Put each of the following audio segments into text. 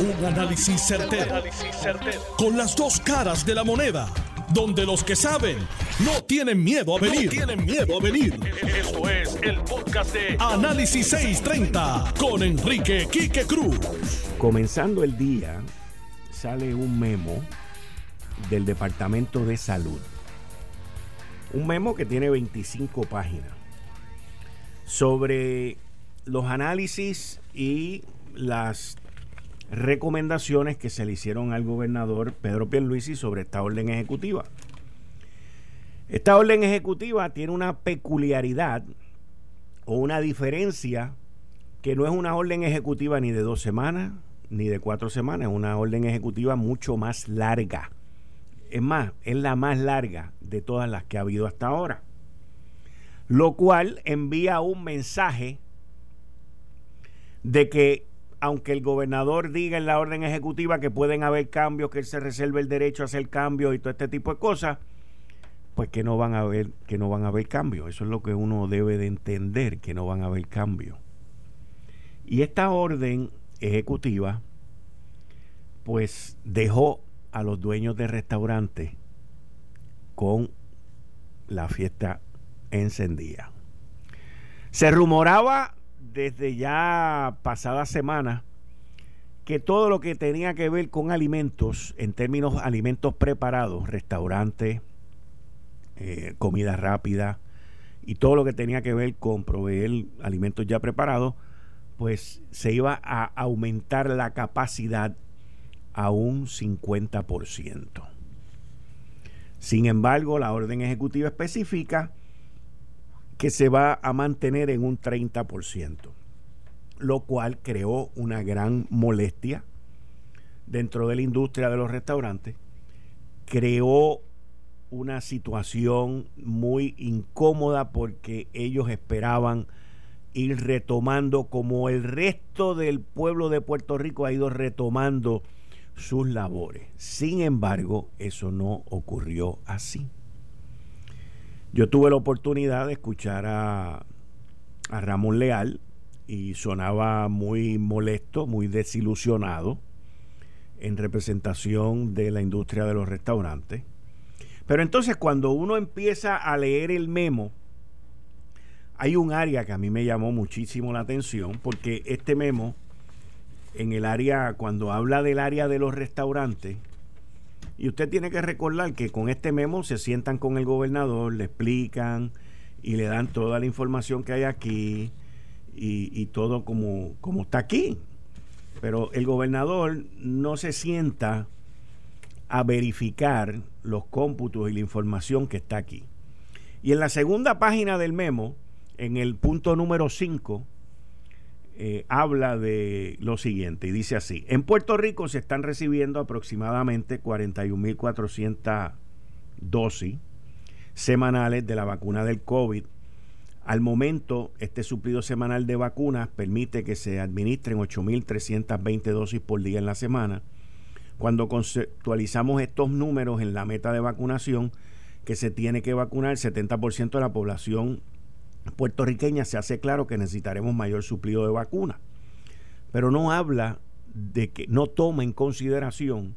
Un análisis certero, Con las dos caras de la moneda. Donde los que saben no tienen miedo a venir. tienen miedo a venir. Esto es el podcast de Análisis 630 con Enrique Quique Cruz. Comenzando el día, sale un memo del Departamento de Salud. Un memo que tiene 25 páginas sobre los análisis y las recomendaciones que se le hicieron al gobernador Pedro Pierluisi sobre esta orden ejecutiva. Esta orden ejecutiva tiene una peculiaridad o una diferencia que no es una orden ejecutiva ni de dos semanas ni de cuatro semanas, es una orden ejecutiva mucho más larga. Es más, es la más larga de todas las que ha habido hasta ahora. Lo cual envía un mensaje de que aunque el gobernador diga en la orden ejecutiva que pueden haber cambios, que él se reserve el derecho a hacer cambios y todo este tipo de cosas, pues que no van a haber, que no van a haber cambios. Eso es lo que uno debe de entender, que no van a haber cambios. Y esta orden ejecutiva, pues dejó a los dueños de restaurantes con la fiesta encendida. Se rumoraba desde ya pasada semana que todo lo que tenía que ver con alimentos, en términos alimentos preparados, restaurantes, eh, comida rápida y todo lo que tenía que ver con proveer alimentos ya preparados, pues se iba a aumentar la capacidad a un 50%. Sin embargo, la orden ejecutiva específica que se va a mantener en un 30%, lo cual creó una gran molestia dentro de la industria de los restaurantes, creó una situación muy incómoda porque ellos esperaban ir retomando como el resto del pueblo de Puerto Rico ha ido retomando sus labores. Sin embargo, eso no ocurrió así. Yo tuve la oportunidad de escuchar a, a Ramón Leal y sonaba muy molesto, muy desilusionado en representación de la industria de los restaurantes. Pero entonces cuando uno empieza a leer el memo, hay un área que a mí me llamó muchísimo la atención, porque este memo, en el área, cuando habla del área de los restaurantes, y usted tiene que recordar que con este memo se sientan con el gobernador, le explican y le dan toda la información que hay aquí y, todo como, como está aquí. Pero el gobernador no se sienta a verificar los cómputos y la información que está aquí. Y en la segunda página del memo, en el punto número 5, eh, habla de lo siguiente y dice así, en Puerto Rico se están recibiendo aproximadamente 41.400 dosis semanales de la vacuna del COVID. Al momento, este suplido semanal de vacunas permite que se administren 8.320 dosis por día en la semana. Cuando conceptualizamos estos números en la meta de vacunación, que se tiene que vacunar el 70% de la población puertorriqueña se hace claro que necesitaremos mayor suplido de vacunas. Pero no habla de que no toma en consideración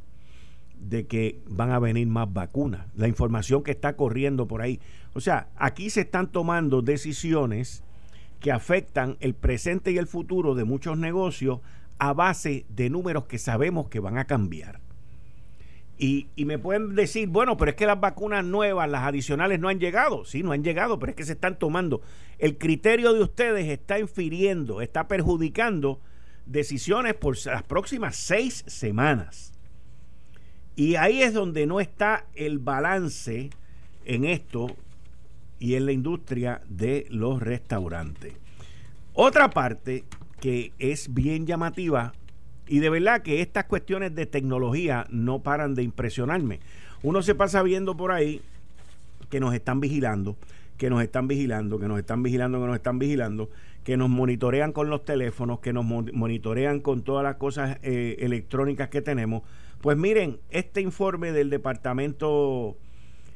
de que van a venir más vacunas. La información que está corriendo por ahí. O sea, aquí se están tomando decisiones que afectan el presente y el futuro de muchos negocios a base de números que sabemos que van a cambiar. Y, me pueden decir, bueno, pero es que las vacunas nuevas, las adicionales, no han llegado. Sí, no han llegado, pero es que se están tomando. El criterio de ustedes está infiriendo, está perjudicando decisiones por las próximas seis semanas. Y ahí es donde no está el balance en esto y en la industria de los restaurantes. Otra parte que es bien llamativa y de verdad que estas cuestiones de tecnología no paran de impresionarme. Uno se pasa viendo por ahí que nos están vigilando, que nos están vigilando, que nos están vigilando, que nos están vigilando, que nos monitorean con los teléfonos, que nos monitorean con todas las cosas eh, electrónicas que tenemos. Pues miren, este informe del Departamento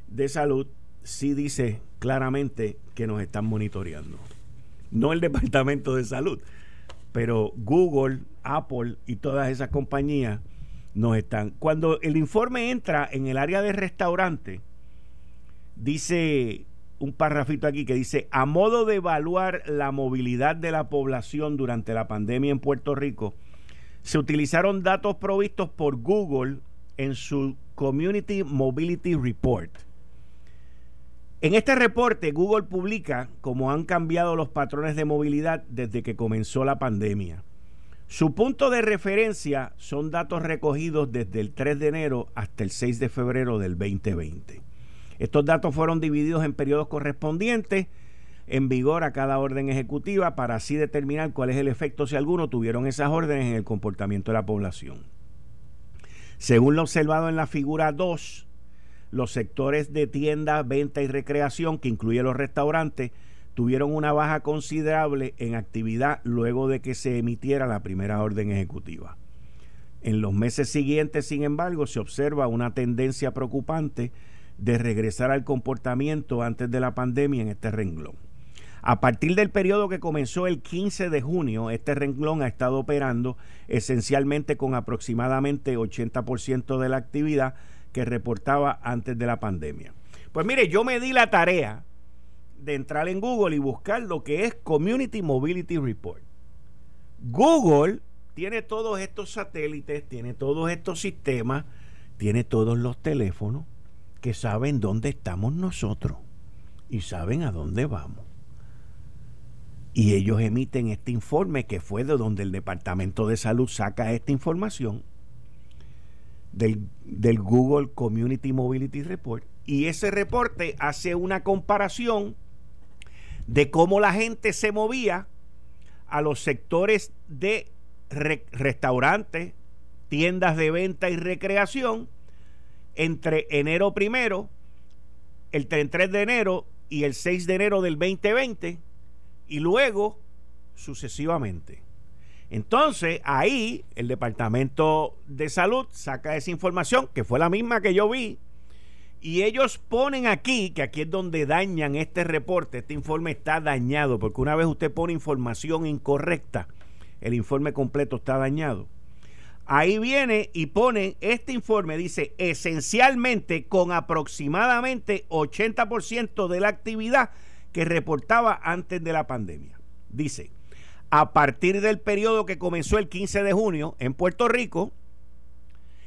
de Salud sí dice claramente que nos están monitoreando. No el Departamento de Salud, pero Google, Apple y todas esas compañías nos están. Cuando el informe entra en el área de restaurante, dice un parrafito aquí que dice, a modo de evaluar la movilidad de la población durante la pandemia en Puerto Rico, se utilizaron datos provistos por Google en su Community Mobility Report. En este reporte, Google publica cómo han cambiado los patrones de movilidad desde que comenzó la pandemia. Su punto de referencia son datos recogidos desde el 3 de enero hasta el 6 de febrero del 2020. Estos datos fueron divididos en periodos correspondientes en vigor a cada orden ejecutiva para así determinar cuál es el efecto si alguno tuvieron esas órdenes en el comportamiento de la población. Según lo observado en la figura 2, los sectores de tienda, venta y recreación, que incluye los restaurantes, tuvieron una baja considerable en actividad luego de que se emitiera la primera orden ejecutiva. En los meses siguientes, sin embargo, se observa una tendencia preocupante de regresar al comportamiento antes de la pandemia en este renglón. A partir del periodo que comenzó el 15 de junio, este renglón ha estado operando esencialmente con aproximadamente 80% de la actividad que reportaba antes de la pandemia. Pues mire, yo me di la tarea de entrar en Google y buscar lo que es Community Mobility Report. Google tiene todos estos satélites, tiene todos estos sistemas, tiene todos los teléfonos que saben dónde estamos nosotros y saben a dónde vamos. Y ellos emiten este informe que fue de donde el Departamento de Salud saca esta información del, del Google Community Mobility Report. Y ese reporte hace una comparación de cómo la gente se movía a los sectores de restaurantes, tiendas de venta y recreación entre enero primero, el 3 de enero y el 6 de enero del 2020 y luego sucesivamente. Entonces, ahí el Departamento de Salud saca esa información, que fue la misma que yo vi, y ellos ponen aquí, que aquí es donde dañan este reporte, este informe está dañado, porque una vez usted pone información incorrecta, el informe completo está dañado. Ahí viene y pone este informe, dice, esencialmente con aproximadamente 80% de la actividad que reportaba antes de la pandemia. Dice, a partir del periodo que comenzó el 15 de junio en Puerto Rico,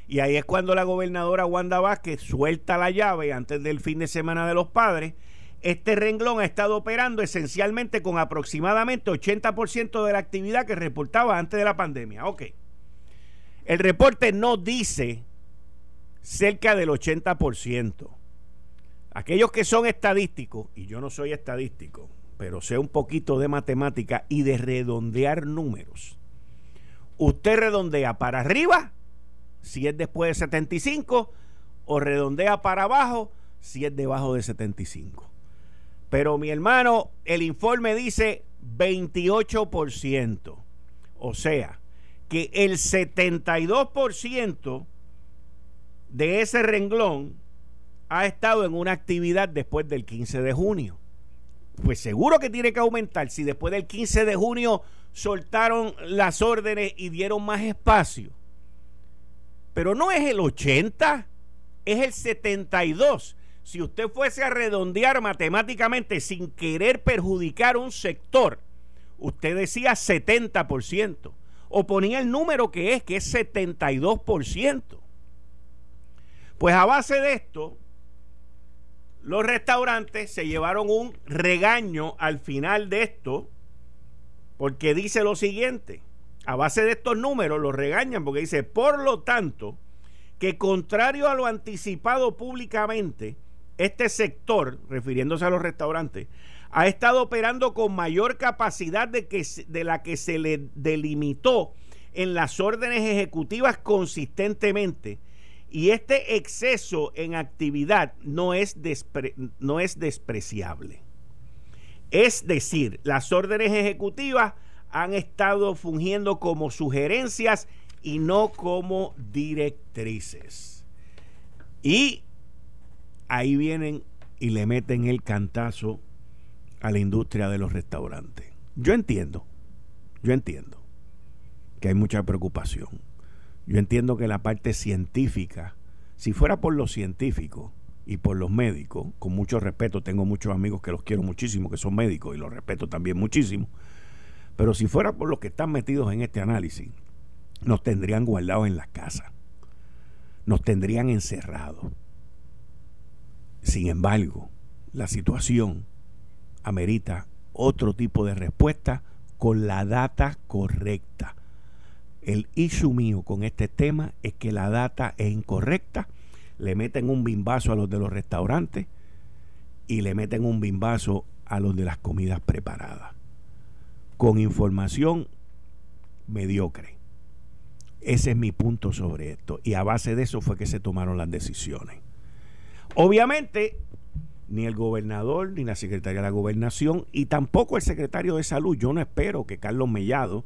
y ahí es cuando la gobernadora Wanda Vázquez suelta la llave antes del fin de semana de los padres, este renglón ha estado operando esencialmente con aproximadamente 80% de la actividad que reportaba antes de la pandemia. Ok. El reporte no dice cerca del 80%. Aquellos que son estadísticos, y yo no soy estadístico, pero sé un poquito de matemática y de redondear números. Usted redondea para arriba si es después de 75 o redondea para abajo si es debajo de 75. Pero mi hermano, el informe dice 28%. O sea, que el 72% de ese renglón ha estado en una actividad después del 15 de junio. Pues seguro que tiene que aumentar. Si después del 15 de junio soltaron las órdenes y dieron más espacio. Pero no es el 80, es el 72. Si usted fuese a redondear matemáticamente sin querer perjudicar un sector, usted decía 70% o ponía el número que es, que es 72%. Pues a base de esto, los restaurantes se llevaron un regaño al final de esto, porque dice lo siguiente, a base de estos números los regañan porque dice, por lo tanto, que contrario a lo anticipado públicamente, este sector, refiriéndose a los restaurantes, ha estado operando con mayor capacidad de, que, de la que se le delimitó en las órdenes ejecutivas consistentemente. Y este exceso en actividad no es, no es despreciable. Es decir, las órdenes ejecutivas han estado fungiendo como sugerencias y no como directrices. Y ahí vienen y le meten el cantazo a la industria de los restaurantes. Yo entiendo, yo entiendo. que hay mucha preocupación. Yo entiendo que la parte científica, si fuera por los científicos y por los médicos, con mucho respeto, tengo muchos amigos que los quiero muchísimo, que son médicos y los respeto también muchísimo, pero si fuera por los que están metidos en este análisis, nos tendrían guardados en las casas, nos tendrían encerrados. Sin embargo, la situación amerita otro tipo de respuesta con la data correcta. El issue mío con este tema es que la data es incorrecta. Le meten un bimbazo a los de los restaurantes y le meten un bimbazo a los de las comidas preparadas. Con información mediocre. Ese es mi punto sobre esto. Y a base de eso fue que se tomaron las decisiones. Obviamente, ni el gobernador, ni la secretaria de la gobernación, y tampoco el secretario de salud. Yo no espero que Carlos Mellado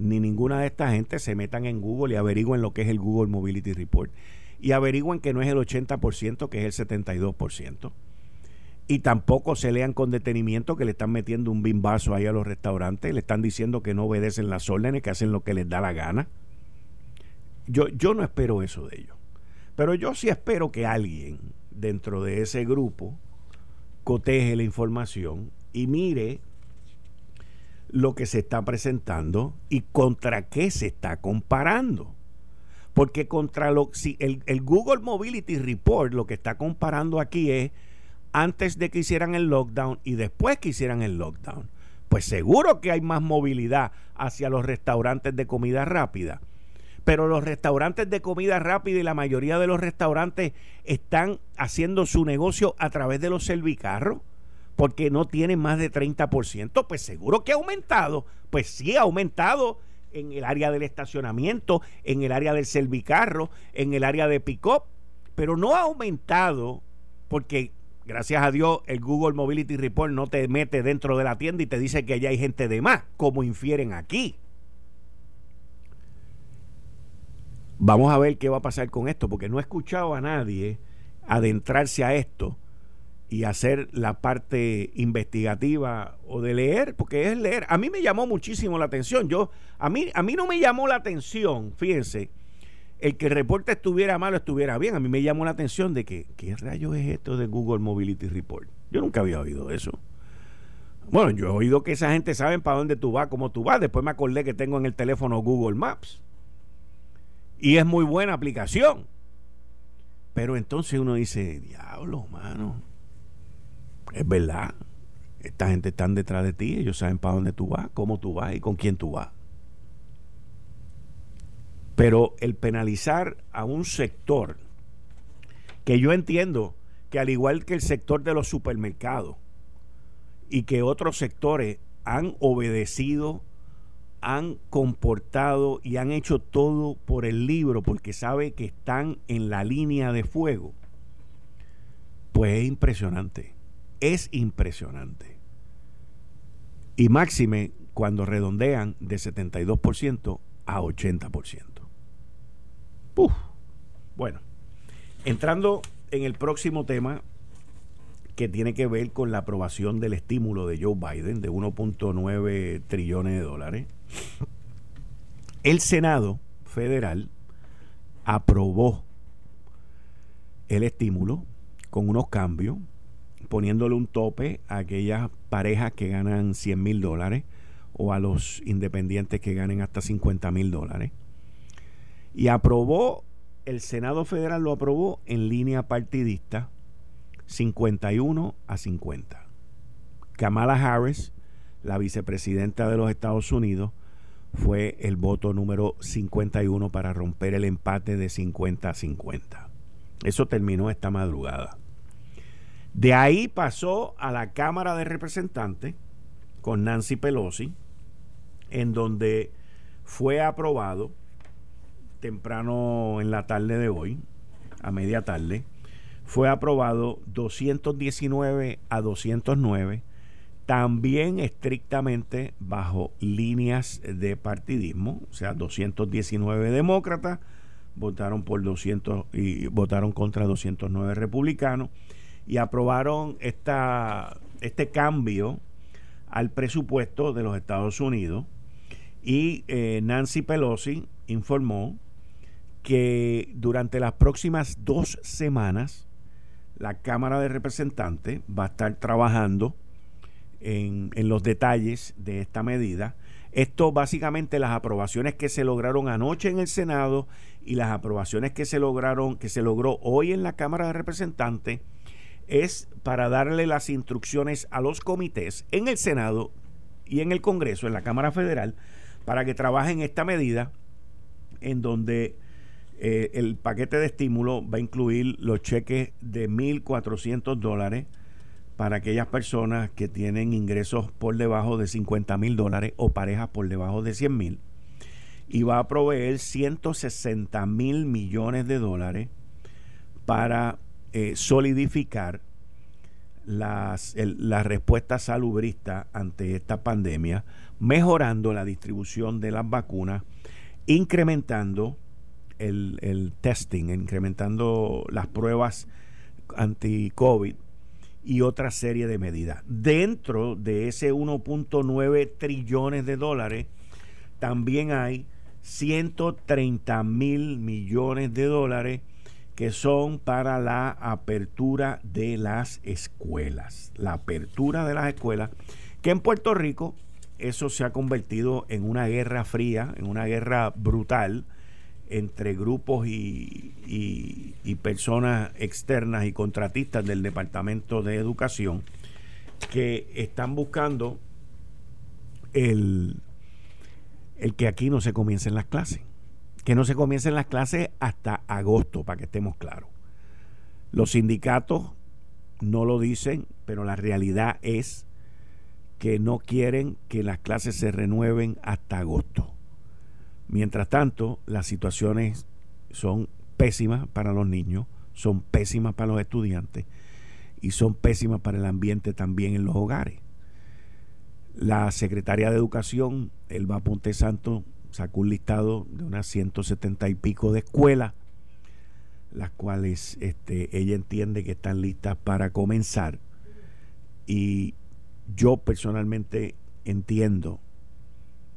ni ninguna de esta gente se metan en Google y averigüen lo que es el Google Mobility Report. Y averigüen que no es el 80%, que es el 72%. Y tampoco se lean con detenimiento que le están metiendo un bimbazo ahí a los restaurantes, le están diciendo que no obedecen las órdenes, que hacen lo que les da la gana. Yo, yo no espero eso de ellos. Pero yo sí espero que alguien dentro de ese grupo coteje la información y mire lo que se está presentando y contra qué se está comparando. Porque contra lo si el, el, Google Mobility Report lo que está comparando aquí es antes de que hicieran el lockdown y después que hicieran el lockdown. Pues seguro que hay más movilidad hacia los restaurantes de comida rápida. Pero los restaurantes de comida rápida y la mayoría de los restaurantes están haciendo su negocio a través de los servicarros porque no tienen más de 30%, pues seguro que ha aumentado. Pues sí, ha aumentado en el área del estacionamiento, en el área del servicarro, en el área de pick-up, pero no ha aumentado porque gracias a Dios el Google Mobility Report no te mete dentro de la tienda y te dice que ya hay gente de más, como infieren aquí. Vamos a ver qué va a pasar con esto, porque no he escuchado a nadie adentrarse a esto y hacer la parte investigativa o de leer, porque es leer. A mí me llamó muchísimo la atención. Yo, a mí, a mí no me llamó la atención, fíjense, el que el reporte estuviera mal o estuviera bien. A mí me llamó la atención de que, ¿qué rayos es esto de Google Mobility Report? Yo nunca había oído eso. Bueno, yo he oído que esa gente sabe para dónde tú vas, cómo tú vas. Después me acordé que tengo en el teléfono Google Maps. Y es muy buena aplicación. Pero entonces uno dice, diablo, mano es verdad. Esta gente está detrás de ti, ellos saben para dónde tú vas, cómo tú vas y con quién tú vas. Pero el penalizar a un sector, que yo entiendo que al igual que el sector de los supermercados y que otros sectores han obedecido, han comportado y han hecho todo por el libro porque sabe que están en la línea de fuego, pues es impresionante es impresionante. Y máxime cuando redondean de 72% a 80%. Uf. Bueno, entrando en el próximo tema que tiene que ver con la aprobación del estímulo de Joe Biden de 1.9 trillones de dólares. El Senado federal aprobó el estímulo con unos cambios poniéndole un tope a aquellas parejas que ganan 100 mil dólares o a los independientes que ganen hasta 50 mil dólares. Y aprobó, el Senado Federal lo aprobó en línea partidista 51 a 50. Kamala Harris, la vicepresidenta de los Estados Unidos, fue el voto número 51 para romper el empate de 50 a 50. Eso terminó esta madrugada. De ahí pasó a la Cámara de Representantes con Nancy Pelosi, en donde fue aprobado temprano en la tarde de hoy, a media tarde, fue aprobado 219 a 209, también estrictamente bajo líneas de partidismo, o sea, 219 demócratas votaron por 200 y votaron contra 209 republicanos y aprobaron esta, este cambio al presupuesto de los Estados Unidos Y eh, Nancy Pelosi informó que durante las próximas dos semanas la Cámara de Representantes va a estar trabajando en, en, los detalles de esta medida. Esto básicamente las aprobaciones que se lograron anoche en el Senado y las aprobaciones que se lograron, que se logró hoy en la Cámara de Representantes, es para darle las instrucciones a los comités en el Senado y en el Congreso, en la Cámara Federal, para que trabajen esta medida en donde eh, el paquete de estímulo va a incluir los cheques de 1.400 dólares para aquellas personas que tienen ingresos por debajo de 50 mil dólares o parejas por debajo de 100 mil. Y va a proveer 160 mil millones de dólares para eh, solidificar las, la respuesta salubrista ante esta pandemia, mejorando la distribución de las vacunas, incrementando el, testing, incrementando las pruebas anti-COVID y otra serie de medidas. Dentro de ese 1.9 trillones de dólares, también hay 130 mil millones de dólares que son para la apertura de las escuelas. La apertura de las escuelas, que en Puerto Rico eso se ha convertido en una guerra fría, en una guerra brutal entre grupos y, personas externas y contratistas del Departamento de Educación que están buscando el, el que aquí no se comiencen las clases. Que no se comiencen las clases hasta agosto, para que estemos claros. Los sindicatos no lo dicen, pero la realidad es que no quieren que las clases se renueven hasta agosto. Mientras tanto, las situaciones son pésimas para los niños, son pésimas para los estudiantes y son pésimas para el ambiente también en los hogares. La secretaria de Educación, Elba Ponte Santo, sacó un listado de unas 170 y pico de escuelas, las cuales este, ella entiende que están listas para comenzar. Y yo personalmente entiendo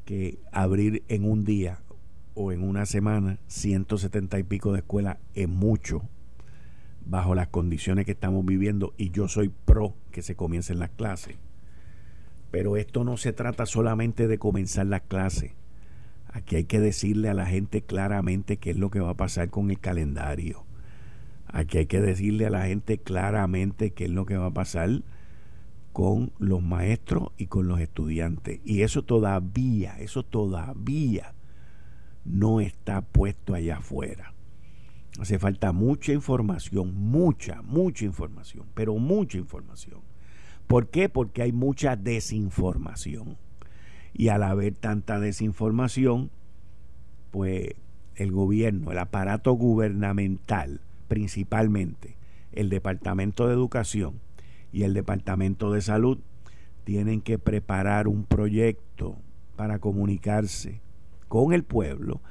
que abrir en un día o en una semana 170 y pico de escuelas es mucho bajo las condiciones que estamos viviendo y yo soy pro que se comiencen las clases. Pero esto no se trata solamente de comenzar las clases. Aquí hay que decirle a la gente claramente qué es lo que va a pasar con el calendario. Aquí hay que decirle a la gente claramente qué es lo que va a pasar con los maestros y con los estudiantes. Y eso todavía, eso todavía no está puesto allá afuera. Hace falta mucha información, mucha, mucha información, pero mucha información. ¿Por qué? Porque hay mucha desinformación. Y al haber tanta desinformación, pues el gobierno, el aparato gubernamental, principalmente el Departamento de Educación y el Departamento de Salud, tienen que preparar un proyecto para comunicarse con el pueblo,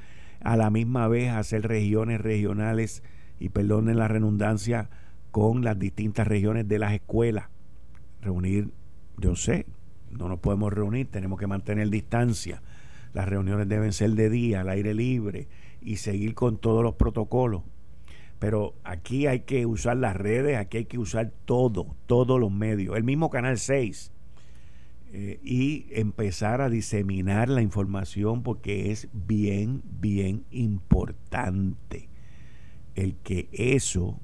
a la misma vez hacer regiones regionales, y perdonen la redundancia, con las distintas regiones de las escuelas. Reunir, yo sé, no nos podemos reunir, tenemos que mantener distancia. Las reuniones deben ser de día, al aire libre y seguir con todos los protocolos. Pero aquí hay que usar las redes, aquí hay que usar todo, todos los medios. El mismo Canal 6 eh, y empezar a diseminar la información porque es bien, bien importante el que eso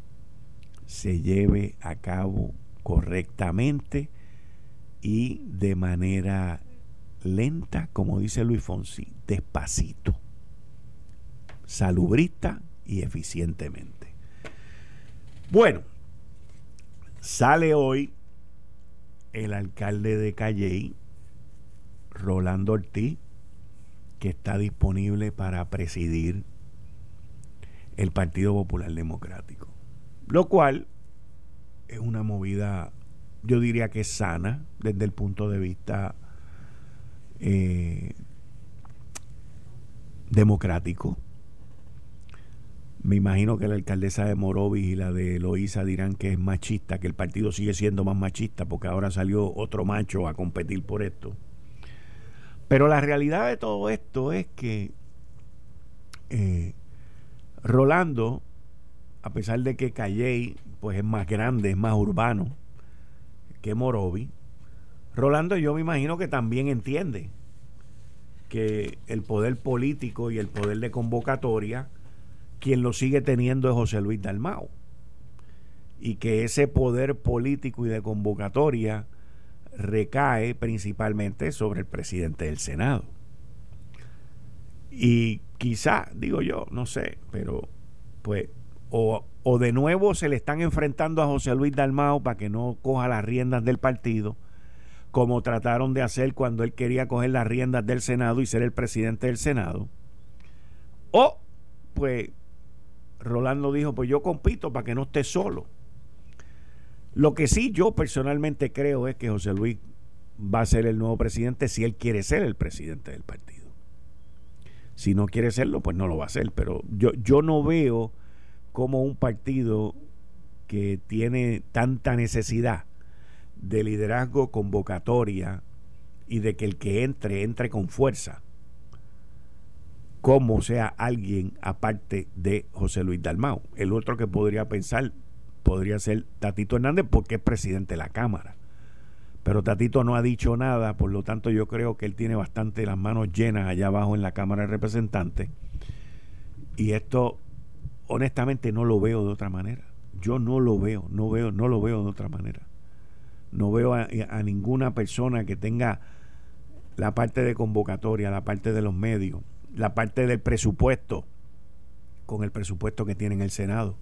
se lleve a cabo correctamente y de manera lenta, como dice Luis Fonsi, despacito, salubrista y eficientemente. Bueno, sale hoy el alcalde de Calley, Rolando Ortiz, que está disponible para presidir el Partido Popular Democrático. Lo cual es una movida, yo diría que sana desde el punto de vista eh, democrático me imagino que la alcaldesa de Morovis y la de Loíza dirán que es machista, que el partido sigue siendo más machista porque ahora salió otro macho a competir por esto. Pero la realidad de todo esto es que eh, Rolando, a pesar de que Calley pues es más grande, es más urbano que Morovi, Rolando yo me imagino que también entiende que el poder político y el poder de convocatoria, quien lo sigue teniendo es José Luis Dalmao. Y que ese poder político y de convocatoria recae principalmente sobre el presidente del Senado. Y quizá, digo yo, no sé, pero pues o, o, de nuevo se le están enfrentando a José Luis Dalmao para que no coja las riendas del partido, como trataron de hacer cuando él quería coger las riendas del Senado y ser el presidente del Senado. O, pues, Rolando dijo, pues yo compito para que no esté solo. Lo que sí yo personalmente creo es que José Luis va a ser el nuevo presidente si él quiere ser el presidente del partido. Si no quiere serlo, pues no lo va a hacer. Pero yo, yo no veo como un partido que tiene tanta necesidad de liderazgo convocatoria y de que el que entre entre con fuerza como sea alguien aparte de José Luis Dalmau. El otro que podría pensar podría ser Tatito Hernández porque es presidente de la Cámara. Pero Tatito no ha dicho nada, por lo tanto yo creo que él tiene bastante las manos llenas allá abajo en la Cámara de Representantes. Y esto honestamente no lo veo de otra manera. Yo no lo veo, no veo, no lo veo de otra manera. No veo a, a ninguna persona que tenga la parte de convocatoria, la parte de los medios, la parte del presupuesto, con el presupuesto que tiene en el Senado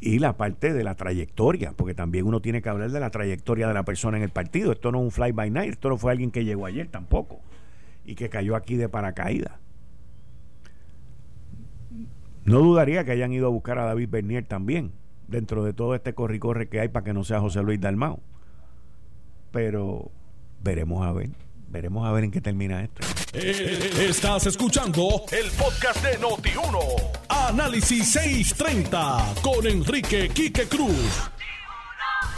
y la parte de la trayectoria, porque también uno tiene que hablar de la trayectoria de la persona en el partido. Esto no es un fly by night, esto no fue alguien que llegó ayer tampoco y que cayó aquí de paracaídas. No dudaría que hayan ido a buscar a David Bernier también, dentro de todo este corre-corre que hay para que no sea José Luis Dalmau. Pero veremos a ver. Veremos a ver en qué termina esto. Eh, estás escuchando el podcast de Noti1. Análisis 630 con Enrique Quique Cruz.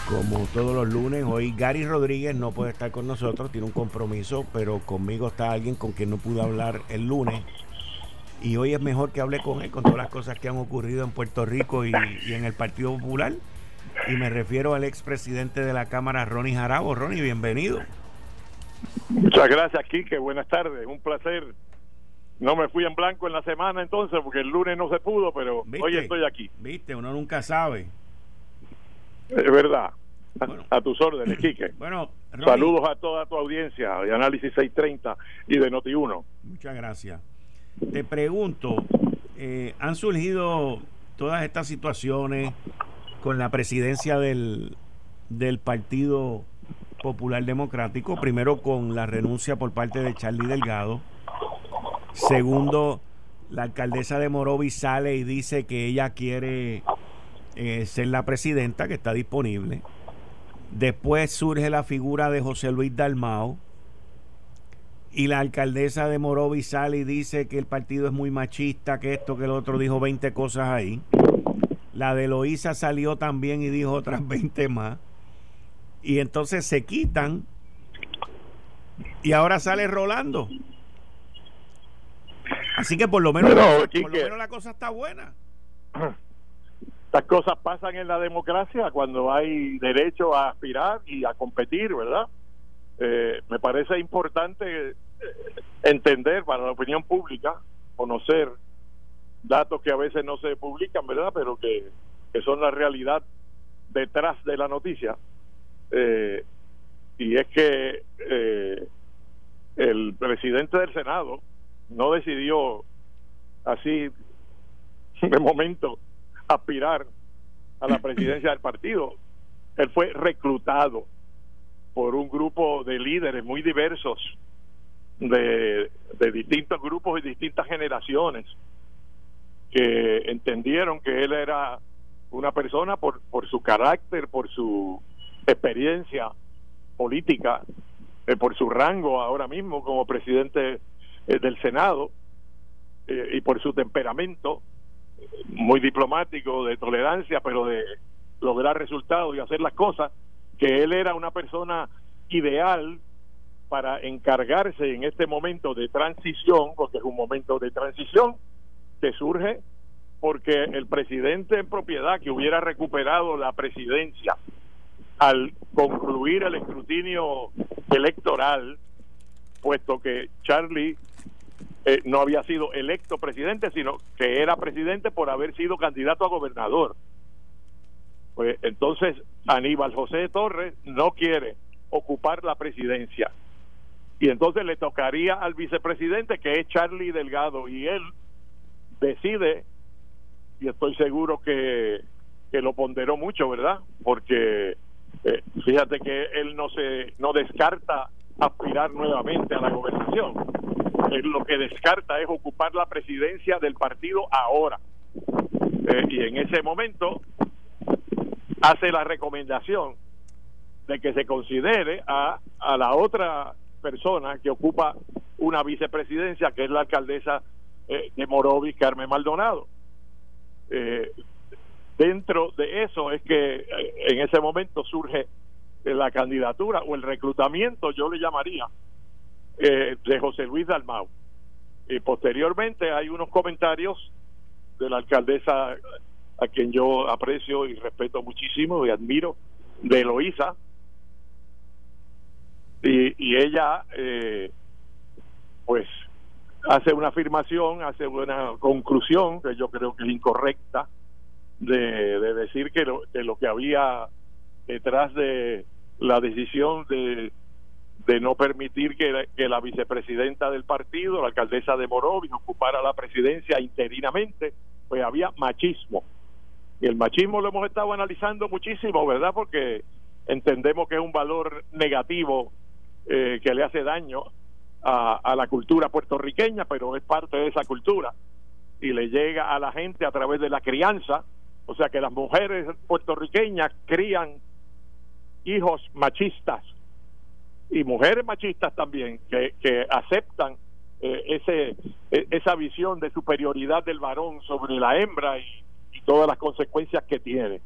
Como todos los lunes, hoy Gary Rodríguez no puede estar con nosotros, tiene un compromiso, pero conmigo está alguien con quien no pudo hablar el lunes. Y hoy es mejor que hable con él con todas las cosas que han ocurrido en Puerto Rico y, y en el Partido Popular. Y me refiero al expresidente de la Cámara, Ronnie Jarabo. Ronnie, bienvenido. Muchas gracias, Quique. Buenas tardes. Un placer. No me fui en blanco en la semana entonces porque el lunes no se pudo, pero hoy estoy aquí. Viste, uno nunca sabe. Es verdad. A tus órdenes, Quique. Bueno, saludos a toda tu audiencia de Análisis 630 y de Noti1. Muchas gracias. Te pregunto, eh, han surgido todas estas situaciones con la presidencia del, del Partido Popular Democrático, primero con la renuncia por parte de Charlie Delgado, segundo, la alcaldesa de Morovi sale y dice que ella quiere eh, ser la presidenta, que está disponible. Después surge la figura de José Luis Dalmao. Y la alcaldesa de Morovi sale y dice que el partido es muy machista, que esto, que el otro, dijo 20 cosas ahí. La de Loíza salió también y dijo otras 20 más y entonces se quitan y ahora sale Rolando. Así que por lo menos, por lo menos la cosa está buena. Estas cosas pasan en la democracia cuando hay derecho a aspirar y a competir, ¿verdad? Eh, me parece importante eh, entender para la opinión pública, conocer datos que a veces no se publican, ¿verdad? Pero que, que son la realidad detrás de la noticia. Eh, y es que eh, el presidente del Senado no decidió así de momento aspirar a la presidencia del partido. Él fue reclutado por un grupo de líderes muy diversos de, de distintos grupos y distintas generaciones que entendieron que él era una persona por, por su carácter, por su experiencia política, eh, por su rango ahora mismo como presidente eh, del Senado eh, y por su temperamento muy diplomático, de tolerancia, pero de lograr resultados y hacer las cosas, que él era una persona ideal para encargarse en este momento de transición, porque es un momento de transición que surge porque el presidente en propiedad que hubiera recuperado la presidencia al concluir el escrutinio electoral, puesto que Charlie eh, no había sido electo presidente, sino que era presidente por haber sido candidato a gobernador. Pues entonces Aníbal José Torres no quiere ocupar la presidencia. Y entonces le tocaría al vicepresidente, que es Charlie Delgado, y él decide, y estoy seguro que, que lo ponderó mucho, ¿verdad? Porque eh, fíjate que él no se no descarta aspirar nuevamente a la gobernación. Él lo que descarta es ocupar la presidencia del partido ahora. Eh, y en ese momento hace la recomendación de que se considere a, a la otra persona que ocupa una vicepresidencia, que es la alcaldesa eh, de Morovis, Carmen Maldonado. Eh, dentro de eso es que eh, en ese momento surge la candidatura o el reclutamiento, yo le llamaría, de José Luis Dalmau. Y posteriormente hay unos comentarios de la alcaldesa a quien yo aprecio y respeto muchísimo y admiro, de Eloísa, y, ella, eh, pues, hace una afirmación, hace una conclusión que yo creo que es incorrecta, de, de decir que lo, que lo que había detrás de la decisión de, de no permitir que la, que la vicepresidenta del partido, la alcaldesa de Morovis, ocupara la presidencia interinamente, pues había machismo. Y el machismo lo hemos estado analizando muchísimo, ¿verdad? Porque entendemos que es un valor negativo eh, que le hace daño a, a la cultura puertorriqueña, pero es parte de esa cultura y le llega a la gente a través de la crianza, o sea que las mujeres puertorriqueñas crían hijos machistas y mujeres machistas también que, aceptan eh, ese e, esa visión de superioridad del varón sobre la hembra y todas las consecuencias que tiene.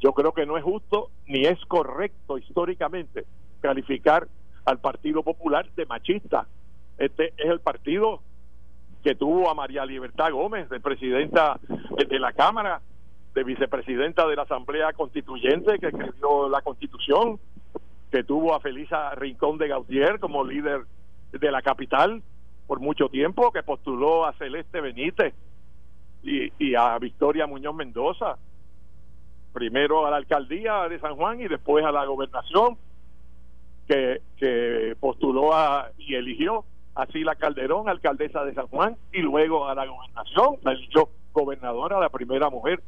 Yo creo que no es justo ni es correcto históricamente calificar al Partido Popular de machista. Este es el partido que tuvo a María Libertad Gómez, de presidenta de la Cámara, de vicepresidenta de la Asamblea Constituyente, que escribió la Constitución, que tuvo a Felisa Rincón de Gautier como líder de la capital por mucho tiempo, que postuló a Celeste Benítez y, y a Victoria Muñoz Mendoza, primero a la alcaldía de San Juan y después a la gobernación que, postuló a, y eligió a Sila Calderón, alcaldesa de San Juan, y luego a la gobernación, la eligió gobernadora, la primera mujer,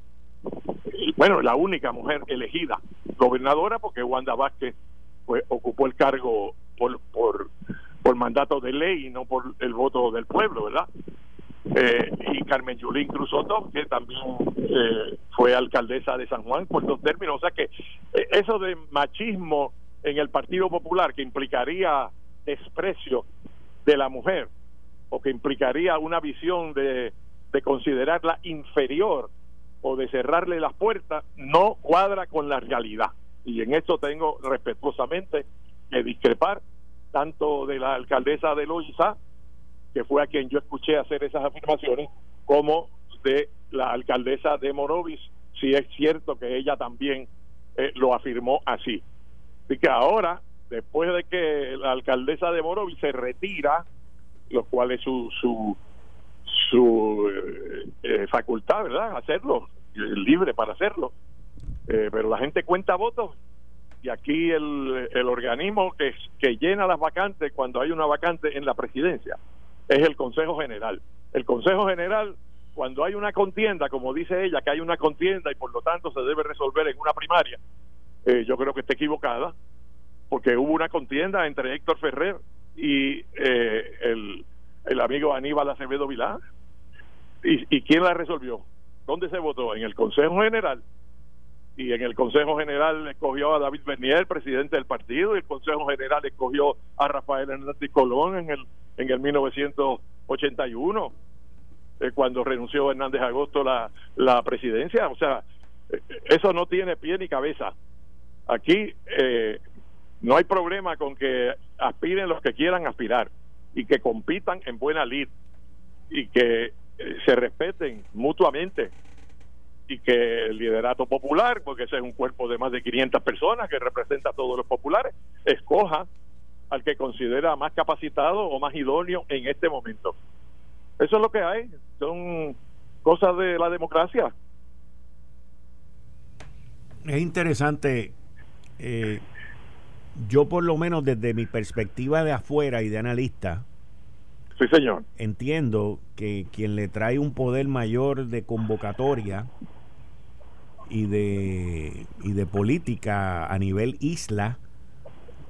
bueno, la única mujer elegida gobernadora, porque Wanda Vázquez pues, ocupó el cargo por, por, por mandato de ley y no por el voto del pueblo, ¿verdad? Eh, y Carmen Yulín Cruzoto, que también eh, fue alcaldesa de San Juan por dos términos. O sea que eh, eso de machismo en el Partido Popular que implicaría desprecio de la mujer o que implicaría una visión de, de considerarla inferior o de cerrarle las puertas, no cuadra con la realidad. Y en esto tengo respetuosamente que discrepar tanto de la alcaldesa de Loiza, que fue a quien yo escuché hacer esas afirmaciones, como de la alcaldesa de Morovis, si es cierto que ella también eh, lo afirmó así. Así que ahora, después de que la alcaldesa de Morovis se retira, lo cual es su, su, su eh, eh, facultad, ¿verdad? Hacerlo, libre para hacerlo. Eh, pero la gente cuenta votos y aquí el, el organismo que, que llena las vacantes cuando hay una vacante en la presidencia es el Consejo General. El Consejo General, cuando hay una contienda, como dice ella, que hay una contienda y por lo tanto se debe resolver en una primaria, eh, yo creo que está equivocada, porque hubo una contienda entre Héctor Ferrer y eh, el, amigo Aníbal Acevedo Vilá. ¿Y, ¿Y quién la resolvió? ¿Dónde se votó? En el Consejo General. Y en el Consejo General escogió a David Bernier, presidente del partido, y el Consejo General escogió a Rafael Hernández Colón en el, en el 1981, eh, cuando renunció Hernández Agosto la, la presidencia. O sea, eso no tiene pie ni cabeza. Aquí eh, no hay problema con que aspiren los que quieran aspirar y que compitan en buena lid y que eh, se respeten mutuamente y que el liderato popular, porque ese es un cuerpo de más de 500 personas que representa a todos los populares, escoja al que considera más capacitado o más idóneo en este momento. Eso es lo que hay, son cosas de la democracia. Es interesante eh, yo por lo menos desde mi perspectiva de afuera y de analista, sí señor, entiendo que quien le trae un poder mayor de convocatoria y de, y de política a nivel isla,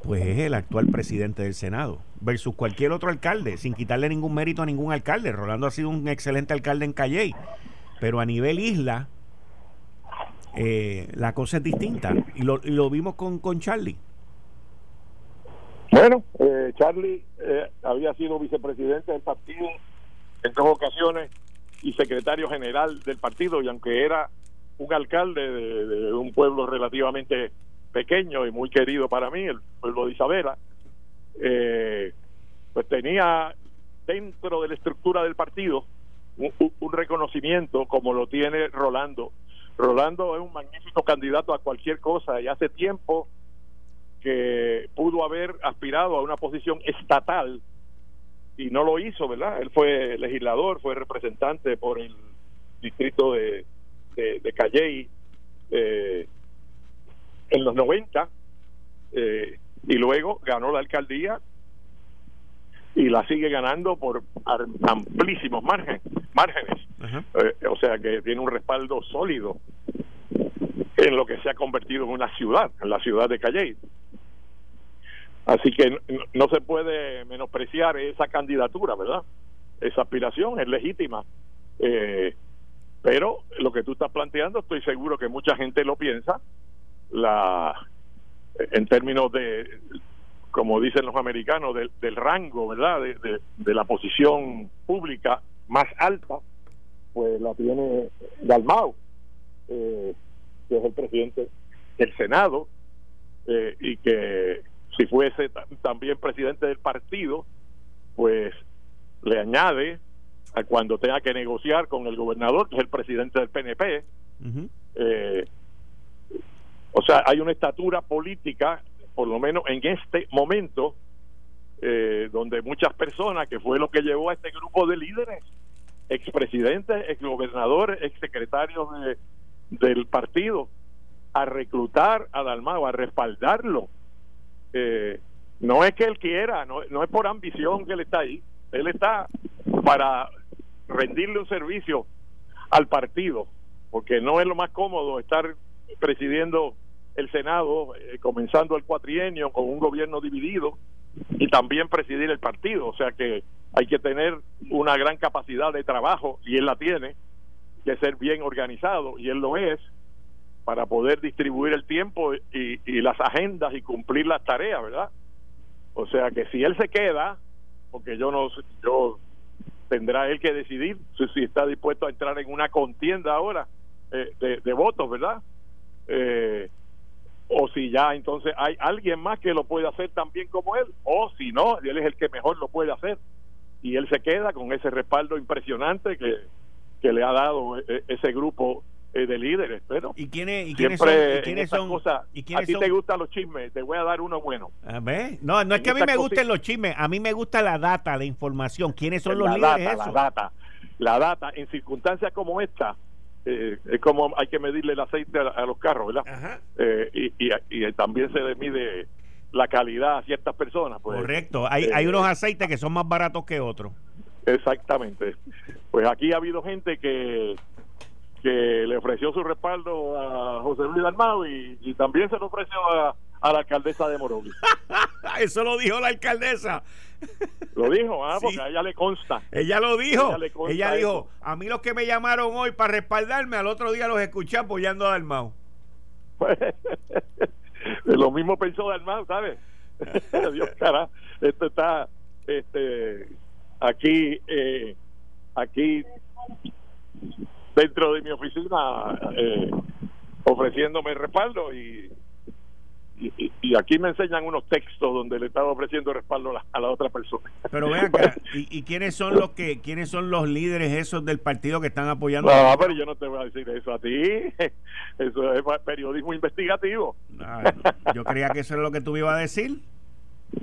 pues es el actual presidente del Senado, versus cualquier otro alcalde, sin quitarle ningún mérito a ningún alcalde. Rolando ha sido un excelente alcalde en Calley, pero a nivel isla, eh, la cosa es distinta. Y lo, y lo vimos con, con Charlie. Bueno, eh, Charlie eh, había sido vicepresidente del partido en dos ocasiones y secretario general del partido y aunque era un alcalde de, un pueblo relativamente pequeño y muy querido para mí, el pueblo de Isabela, eh, pues tenía dentro de la estructura del partido un, un, reconocimiento como lo tiene Rolando. Rolando es un magnífico candidato a cualquier cosa y hace tiempo que pudo haber aspirado a una posición estatal y no lo hizo, ¿verdad? Él fue legislador, fue representante por el distrito de, de, Calley eh, en los 90 eh, y luego ganó la alcaldía y la sigue ganando por amplísimos márgenes, márgenes. Eh, o sea que tiene un respaldo sólido en lo que se ha convertido en una ciudad, en la ciudad de Calley. Así que no, se puede menospreciar esa candidatura, ¿verdad? Esa aspiración es legítima. Eh, pero lo que tú estás planteando, estoy seguro que mucha gente lo piensa, la en términos de, como dicen los americanos, del, rango, ¿verdad? De, la posición pública más alta, pues la tiene Dalmau, eh, que es el presidente del Senado, eh, y que si fuese también presidente del partido, pues le añade a cuando tenga que negociar con el gobernador, que es el presidente del PNP. Eh, o sea, hay una estatura política, por lo menos en este momento, eh, donde muchas personas, que fue lo que llevó a este grupo de líderes, expresidentes, exgobernadores, exsecretarios de, del partido, a reclutar a Dalmau, a respaldarlo eh, no es que él quiera, no, no es por ambición que él está ahí, él está para rendirle un servicio al partido, porque no es lo más cómodo estar presidiendo el Senado, eh, comenzando el cuatrienio con un gobierno dividido y también presidir el partido, o sea que hay que tener una gran capacidad de trabajo y él la tiene, que ser bien organizado y él lo es, para poder distribuir el tiempo y, las agendas y cumplir las tareas, ¿verdad? O sea que si él se queda, porque yo no, yo tendrá él que decidir si, está dispuesto a entrar en una contienda ahora eh, de, votos, ¿verdad? Eh, o si ya entonces hay alguien más que lo puede hacer también como él, o si no, él es el que mejor lo puede hacer y él se queda con ese respaldo impresionante que, le ha dado e, ese grupo eh, de líderes, pero ¿Y quiénes, y quiénes son? ¿y quiénes a ti te gustan los chismes, te voy a dar uno bueno. A ver. No, no es que a mí me gusten los chismes, a mí me gusta la data, la información. ¿Quiénes son los líderes? La data, la data. En circunstancias como esta, eh, es como hay que medirle el aceite a, los carros, ¿verdad? Eh, y, y, también se mide la calidad a ciertas personas. Pues, Correcto, hay, hay unos aceites que son más baratos que otros. Exactamente. Pues aquí ha habido gente que que le ofreció su respaldo a José Luis Dalmau y, también se lo ofreció a, la alcaldesa de Morovis. Eso lo dijo la alcaldesa. Lo dijo, ah, porque a ella le consta. Ella lo dijo. Ella, dijo, a mí los que me llamaron hoy para respaldarme, al otro día los escuché apoyando a Dalmau. lo mismo pensó Dalmau, ¿sabes? Dios cara, esto está este aquí eh, aquí dentro de mi oficina eh, ofreciéndome respaldo y, y, aquí me enseñan unos textos donde le estaba ofreciendo respaldo a la, otra persona. Pero vean acá, ¿y, quiénes son los que quiénes son los líderes esos del partido que están apoyando? No, pero yo no te voy a decir eso a ti. Eso es periodismo investigativo. yo creía que eso era lo que tú ibas a decir.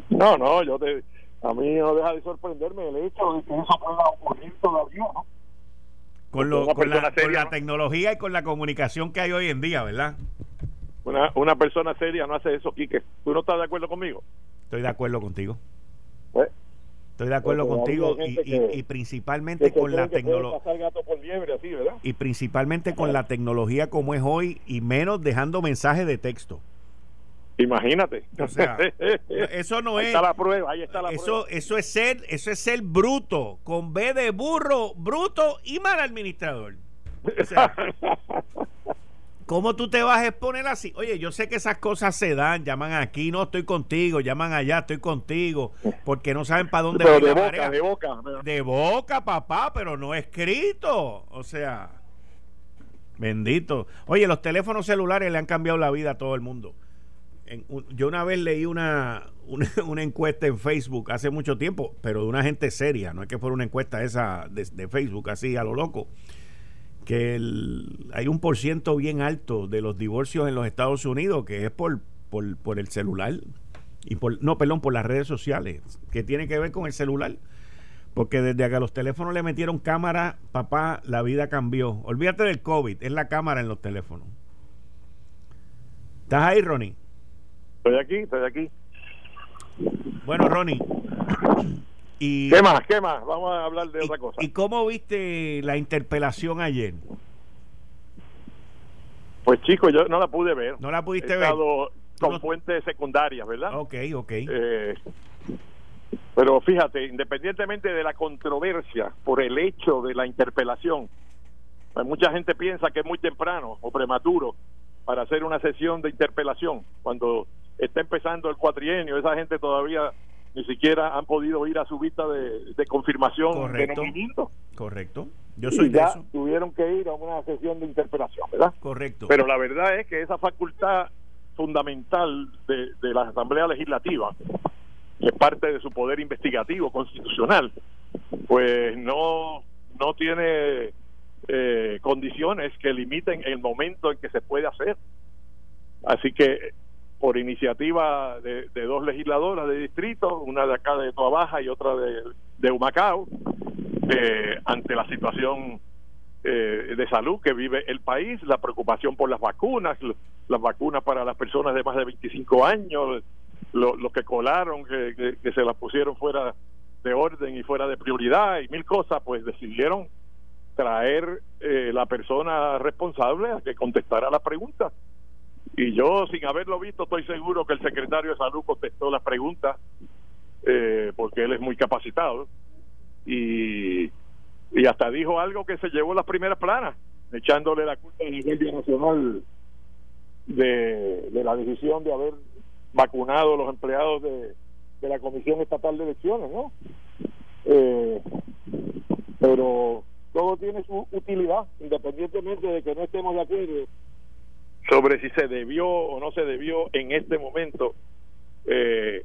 No, no, yo te a mí no deja de sorprenderme el hecho de que eso pueda ocurrir todavía, ¿no? Con, lo, con, la, con la tecnología y con la comunicación que hay hoy en día, ¿verdad? Una, una persona seria no hace eso, Quique. ¿Tú no estás de acuerdo conmigo? Estoy de acuerdo contigo. Pues, Estoy de acuerdo pues, contigo y, y, principalmente con la tecnología. Y principalmente con la tecnología como es hoy y menos dejando mensajes de texto. Imagínate. O sea, eso no ahí es. Está la prueba, ahí está la eso, prueba. Eso es ser, eso es ser bruto, con B de burro, bruto y mal administrador. O sea, ¿Cómo tú te vas a exponer así? Oye, yo sé que esas cosas se dan, llaman aquí, no estoy contigo, llaman allá, estoy contigo, porque no saben para dónde pero de boca, de boca, de boca, papá, pero no escrito. O sea, bendito. Oye, los teléfonos celulares le han cambiado la vida a todo el mundo. Yo una vez leí una, una, encuesta en Facebook hace mucho tiempo, pero de una gente seria, no es que fuera una encuesta esa de, Facebook así a lo loco que hay un por ciento bien alto de los divorcios en los Estados Unidos que es por, por, el celular y por no perdón por las redes sociales que tiene que ver con el celular porque desde que los teléfonos le metieron cámara papá la vida cambió olvídate del covid es la cámara en los teléfonos ¿estás ahí Ronnie? Estoy aquí estoy aquí bueno Ronnie ¿Qué más? ¿Qué más? Vamos a hablar de otra cosa. ¿Y cómo viste la interpelación ayer? Pues chico, yo no la pude ver. ¿No la pudiste ver? con fuentes secundarias, ¿verdad? Ok, ok. Eh, pero fíjate, independientemente de la controversia por el hecho de la interpelación, pues mucha gente piensa que es muy temprano o prematuro para hacer una sesión de interpelación. Cuando está empezando el cuatrienio, esa gente todavía ni siquiera han podido ir a su vista de, confirmación correcto, de Correcto. Yo soy de eso. Tuvieron que ir a una sesión de interpelación, ¿verdad? Correcto. Pero la verdad es que esa facultad fundamental de, la Asamblea Legislativa, que es parte de su poder investigativo constitucional, pues no, no tiene eh, condiciones que limiten el momento en que se puede hacer. Así que por iniciativa de, dos legisladoras de distrito, una de acá de Toa Baja y otra de, Humacao, eh, ante la situación eh, de salud que vive el país, la preocupación por las vacunas, las vacunas para las personas de más de 25 años, los que colaron, que, se las pusieron fuera de orden y fuera de prioridad y mil cosas, pues decidieron traer eh, la persona responsable a que contestara la pregunta y yo, sin haberlo visto, estoy seguro que el secretario de Salud contestó las preguntas, eh, porque él es muy capacitado. Y, y hasta dijo algo que se llevó las primeras planas, echándole la culpa a la Guardia Nacional de, de la decisión de haber vacunado a los empleados de, de la Comisión Estatal de Elecciones, ¿no? Eh, pero todo tiene su utilidad, independientemente de que no estemos de acuerdo sobre si se debió o no se debió en este momento eh,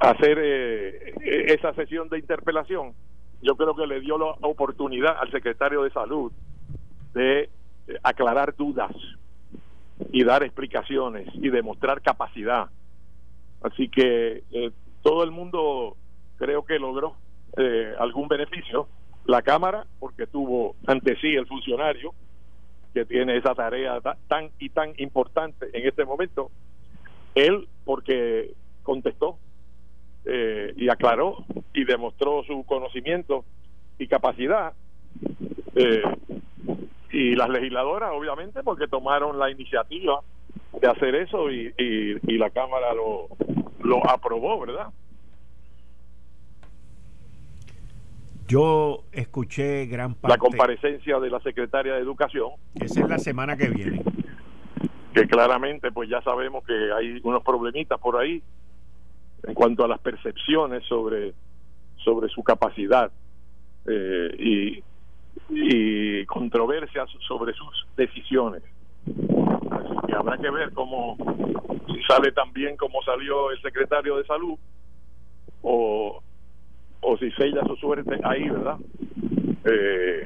hacer eh, esa sesión de interpelación, yo creo que le dio la oportunidad al secretario de salud de eh, aclarar dudas y dar explicaciones y demostrar capacidad. Así que todo el mundo creo que logró algún beneficio. La Cámara, porque tuvo ante sí el funcionario, que tiene esa tarea tan y tan importante en este momento. Él, porque contestó eh, y aclaró y demostró su conocimiento y capacidad. Eh, y las legisladoras, obviamente, porque tomaron la iniciativa de hacer eso y, y, la Cámara lo, lo aprobó, ¿verdad? Yo escuché gran parte. La comparecencia de la secretaria de Educación. Esa es la semana que viene. Que claramente, pues ya sabemos que hay unos problemitas por ahí en cuanto a las percepciones sobre, sobre su capacidad eh, y, y controversias sobre sus decisiones. Así y habrá que ver cómo si sale tan bien como salió el secretario de salud o, o si sella su suerte ahí, ¿verdad? Eh,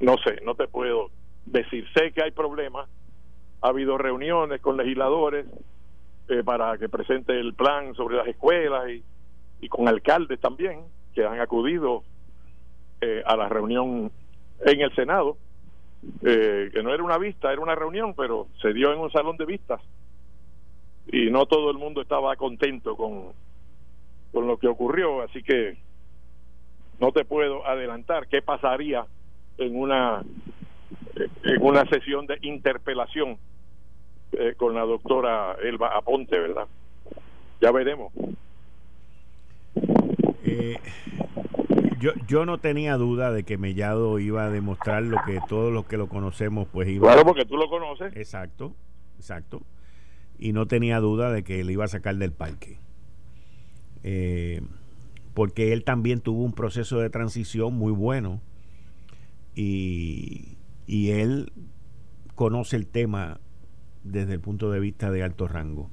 no sé, no te puedo decir. Sé que hay problemas. Ha habido reuniones con legisladores eh, para que presente el plan sobre las escuelas y, y con alcaldes también que han acudido eh, a la reunión en el Senado, eh, que no era una vista, era una reunión, pero se dio en un salón de vistas y no todo el mundo estaba contento con, con lo que ocurrió, así que no te puedo adelantar qué pasaría en una en una sesión de interpelación eh, con la doctora Elba Aponte, ¿verdad? Ya veremos. Eh, yo, yo no tenía duda de que Mellado iba a demostrar lo que todos los que lo conocemos pues iba Claro, porque tú lo conoces. Exacto, exacto. Y no tenía duda de que le iba a sacar del parque. Eh, porque él también tuvo un proceso de transición muy bueno y, y él conoce el tema desde el punto de vista de alto rango.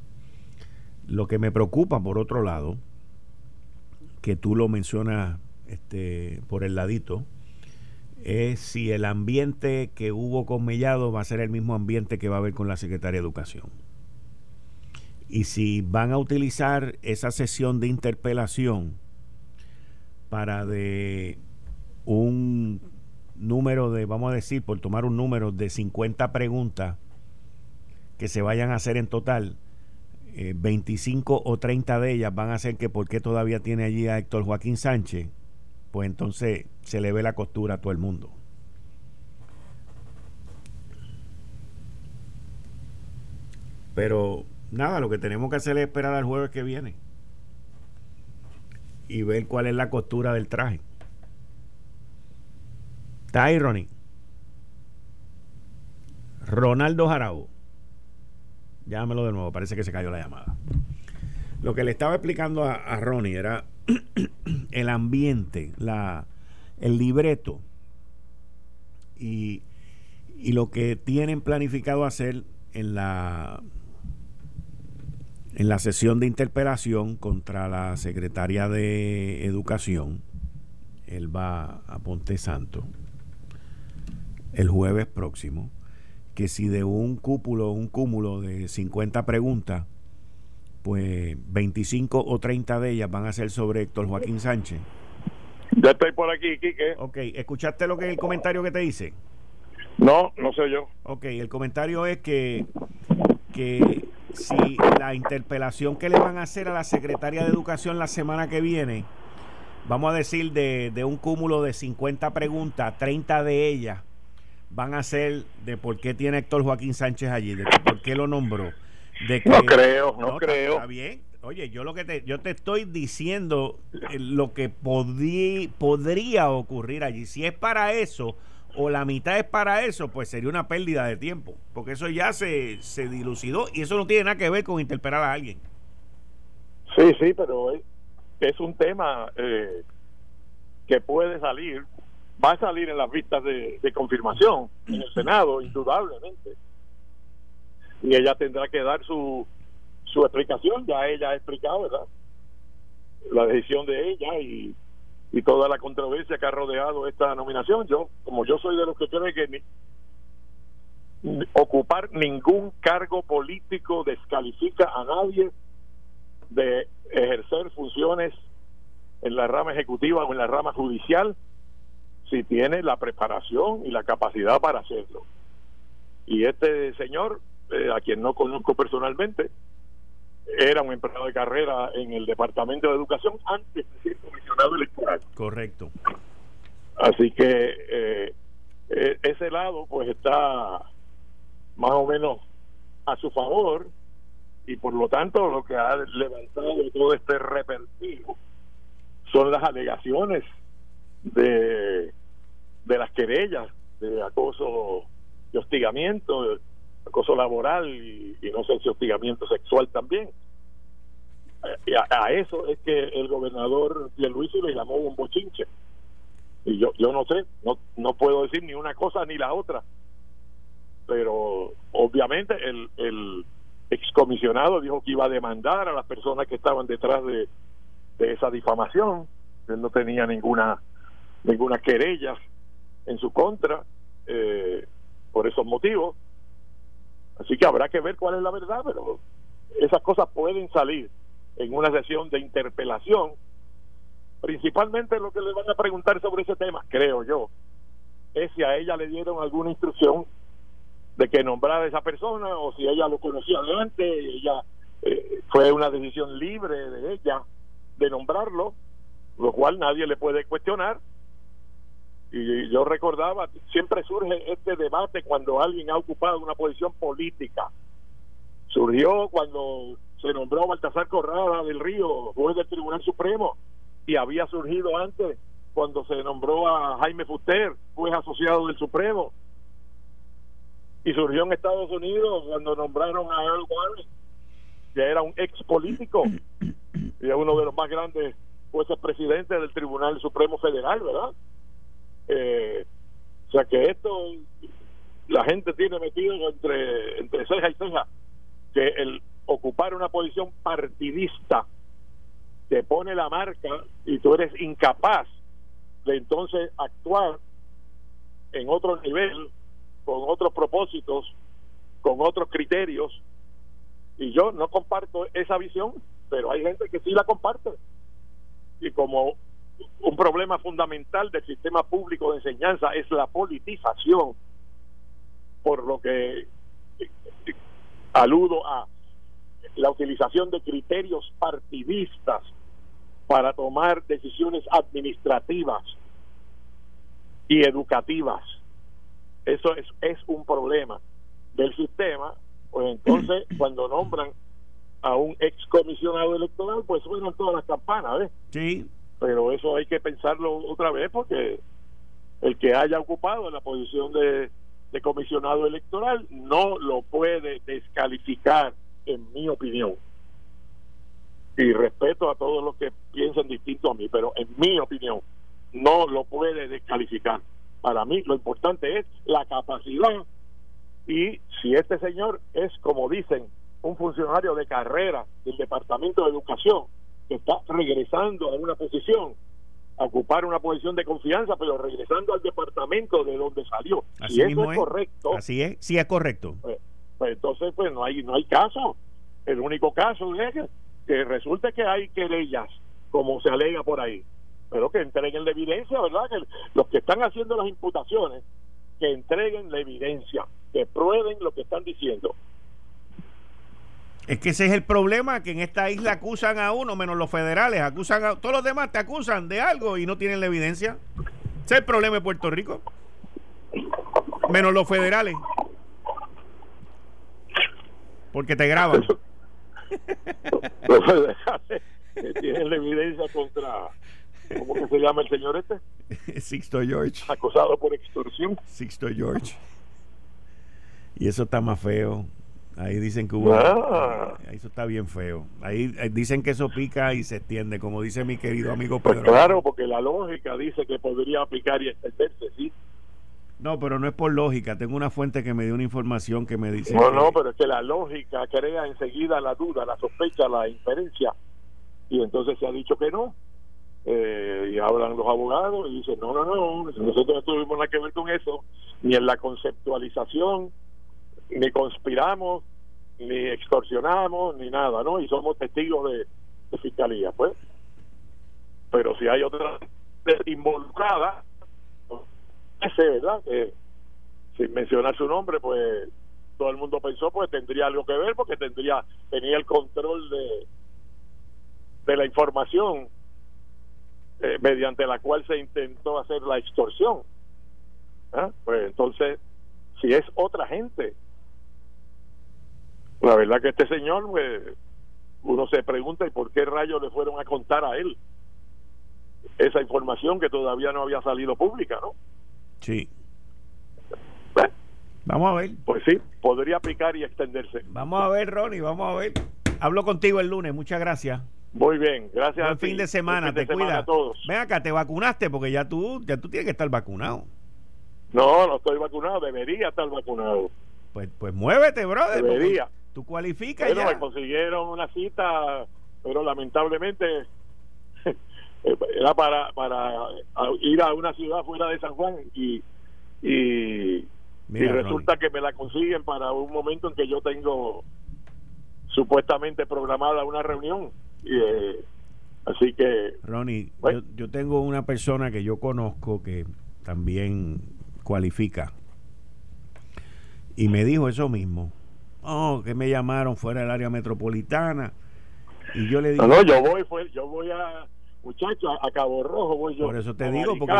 Lo que me preocupa, por otro lado, que tú lo mencionas este, por el ladito, es si el ambiente que hubo con Mellado va a ser el mismo ambiente que va a haber con la Secretaría de Educación. Y si van a utilizar esa sesión de interpelación para de un número de, vamos a decir, por tomar un número de 50 preguntas que se vayan a hacer en total, 25 eh, o 30 de ellas van a ser que por qué todavía tiene allí a Héctor Joaquín Sánchez, pues entonces se le ve la costura a todo el mundo. Pero nada, lo que tenemos que hacer es esperar al jueves que viene y ver cuál es la costura del traje. Tyrone. Ronaldo Jarabo. Llámelo de nuevo, parece que se cayó la llamada. Lo que le estaba explicando a, Ronnie era el ambiente, la, el libreto y, y lo que tienen planificado hacer en la en la sesión de interpelación contra la secretaria de Educación, él va a Ponte Santo, el jueves próximo, que si de un cúpulo, un cúmulo de 50 preguntas, pues 25 o 30 de ellas van a ser sobre Héctor Joaquín Sánchez. Ya estoy por aquí, Quique. Ok, ¿escuchaste lo que es el comentario que te dice? No, no sé yo. Ok, el comentario es que, que si la interpelación que le van a hacer a la secretaria de Educación la semana que viene, vamos a decir de, de un cúmulo de 50 preguntas, 30 de ellas van a ser de por qué tiene Héctor Joaquín Sánchez allí, de por qué lo nombró. De no creo, no, creo. Está bien. Oye, yo lo que te, yo te estoy diciendo eh, lo que podría ocurrir allí. Si es para eso o la mitad es para eso, pues sería una pérdida de tiempo, porque eso ya se, se dilucidó y eso no tiene nada que ver con interpelar a alguien. Sí, sí, pero es, un tema eh, que puede salir va a salir en las vistas de, confirmación en el Senado, indudablemente. Y ella tendrá que dar su, su explicación, ya ella ha explicado, ¿verdad? La decisión de ella y, y toda la controversia que ha rodeado esta nominación. Yo, como yo soy de los que creen que ocupar ningún cargo político descalifica a nadie de ejercer funciones en la rama ejecutiva o en la rama judicial si tiene la preparación y la capacidad para hacerlo. Y este señor, eh, a quien no conozco personalmente, era un empleado de carrera en el Departamento de Educación antes de ser comisionado electoral. Correcto. Así que eh, e, ese lado pues está más o menos a su favor y por lo tanto lo que ha levantado todo este repertivo son las alegaciones de, de las querellas de acoso y hostigamiento, acoso laboral y, no sé si hostigamiento sexual también. Eh, a, eso es que el gobernador Pierluisi le llamó un bochinche. Y yo, yo no sé, no, no puedo decir ni una cosa ni la otra. pero obviamente el, el excomisionado dijo que iba a demandar a las personas que estaban detrás de, de esa difamación. Él no tenía ninguna ninguna querella en su contra eh, por esos motivos. Así que habrá que ver cuál es la verdad, pero esas cosas pueden salir en una sesión de interpelación. Principalmente lo que le van a preguntar sobre ese tema, creo yo, es si a ella le dieron alguna instrucción de que nombrara a esa persona o si ella lo conocía de antes, ella eh, fue una decisión libre de ella de nombrarlo, lo cual nadie le puede cuestionar. Y yo recordaba, siempre surge este debate cuando alguien ha ocupado una posición política. Surgió cuando se nombró Baltasar Corrada del Río, juez del Tribunal Supremo, y había surgido antes cuando se nombró a Jaime Fuster, juez asociado del Supremo, y surgió en Estados Unidos cuando nombraron a Earl Warren, que era un ex político y es uno de los más grandes jueces presidentes del Tribunal Supremo Federal, ¿verdad? Eh, o sea que esto la gente tiene metido entre, entre ceja y ceja que el ocupar una posición partidista te pone la marca y tú eres incapaz de entonces actuar en otro nivel, con otros propósitos, con otros criterios. Y yo no comparto esa visión, pero hay gente que sí la comparte. Y como un problema fundamental del sistema público de enseñanza es la politización, por lo que aludo a la utilización de criterios partidistas para tomar decisiones administrativas y educativas. Eso es, es un problema del sistema, pues entonces cuando nombran a un excomisionado electoral, pues suenan todas las campanas, ¿ves? Sí, pero eso hay que pensarlo otra vez porque el que haya ocupado la posición de, comisionado electoral no lo puede descalificar, en mi opinión. Y respeto a todos los que piensen distinto a mí, pero en mi opinión no lo puede descalificar. Para mí lo importante es la capacidad y si este señor es, como dicen, un funcionario de carrera del Departamento de Educación, que está regresando a una posición, a ocupar una posición de confianza, pero regresando al departamento de donde salió. Así eso es, correcto. Así es, sí es correcto. Pues, pues, entonces, pues no hay, no hay caso. El único caso es que, que resulte que hay querellas, como se alega por ahí, pero que entreguen la evidencia, ¿verdad? Que los que están haciendo las imputaciones, que entreguen la evidencia, que prueben lo que están diciendo. Es que ese es el problema, que en esta isla acusan a uno, menos los federales, acusan a todos los demás, te acusan de algo y no tienen la evidencia. Ese es el problema de Puerto Rico. Menos los federales. Porque te graban. los federales que tienen la evidencia contra, ¿cómo que se llama el señor este? Sixto George. Acusado por extorsión. Sixto George. Y eso está más feo. Ahí dicen que hubo. Ah. Eso está bien feo. Ahí, dicen que eso pica y se extiende, como dice mi querido amigo pues Pedro. claro, porque la lógica dice que podría picar y extenderse, sí. No, pero no es por lógica. Tengo una fuente que me dio una información que me dice. No, no, pero es que la lógica crea enseguida la duda, la sospecha, la inferencia. Y entonces se ha dicho que no. Eh, y hablan los abogados y dicen: no, no, no, nosotros no tuvimos nada que ver con eso, ni en la conceptualización ni conspiramos, ni extorsionamos, ni nada, ¿no? Y somos testigos de, fiscalía, pues. Pero si hay otra involucrada, ese, ¿verdad? sin mencionar su nombre, pues todo el mundo pensó pues tendría algo que ver porque tendría tenía el control de de la información eh, mediante la cual se intentó hacer la extorsión ¿Ah? pues entonces si es otra gente la verdad que este señor, pues, uno se pregunta, ¿y por qué rayos le fueron a contar a él esa información que todavía no había salido pública, ¿no? Sí. vamos a ver. Pues sí, podría picar y extenderse. Vamos a ver, Ronnie, vamos a ver. Hablo contigo el lunes, muchas gracias. Muy bien, gracias. Buen fin de semana, te cuida. todos. Ven acá, te vacunaste porque ya tú, ya tú tienes que estar vacunado. No, no estoy vacunado, debería estar vacunado. Pues, pues muévete, brother. Debería. Tú cualificas Bueno, ya. me consiguieron una cita, pero lamentablemente era para, para ir a una ciudad fuera de San Juan y, y, Mira, y resulta que me la consiguen para un momento en que yo tengo supuestamente programada una reunión. Y, eh, así que Ronnie, Bueno. yo, yo tengo una persona que yo conozco que también cualifica. Y me dijo eso mismo. Oh, que me llamaron fuera del área metropolitana. Y yo le dije, no, no, yo voy, fue, yo voy a muchacho a, Cabo Rojo, voy yo. por eso te digo, porque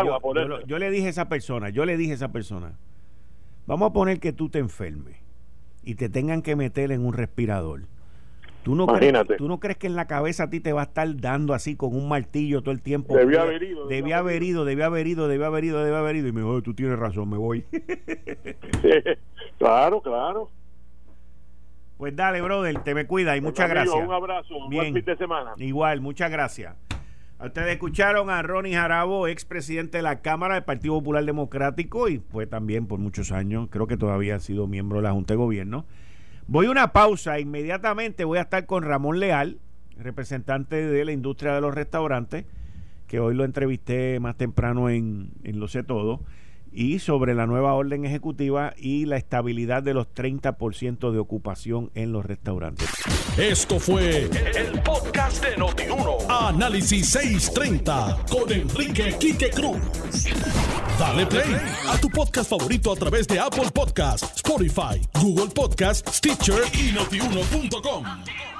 yo, le dije a esa persona, yo le dije a esa persona, vamos a poner que tú te enfermes y te tengan que meter en un respirador. ¿Tú no, crees, Imagínate. ¿Tú no crees que en la cabeza a ti te va a estar dando así con un martillo todo el tiempo? Debió haber ido, Debía haber ido, debía haber ido, debía haber ido, debía haber ido. Y me dijo, "Oh, tú tienes razón, me voy. claro, claro. Pues dale, brother, te me cuida y muchas Amigo, gracias. Un abrazo, un buen fin de semana. Igual, muchas gracias. Ustedes escucharon a Ronnie Jarabo, expresidente de la Cámara del Partido Popular Democrático y fue también por muchos años, creo que todavía ha sido miembro de la Junta de Gobierno. Voy a una pausa, inmediatamente voy a estar con Ramón Leal, representante de la industria de los restaurantes, que hoy lo entrevisté más temprano en, en Lo sé todo, y sobre la nueva orden ejecutiva y la estabilidad de los 30% de ocupación en los restaurantes. Esto fue el podcast de Notiuno. Análisis 630 con Enrique Quique Cruz. Dale play a tu podcast favorito a través de Apple Podcasts, Spotify, Google Podcasts, Stitcher y notiuno.com.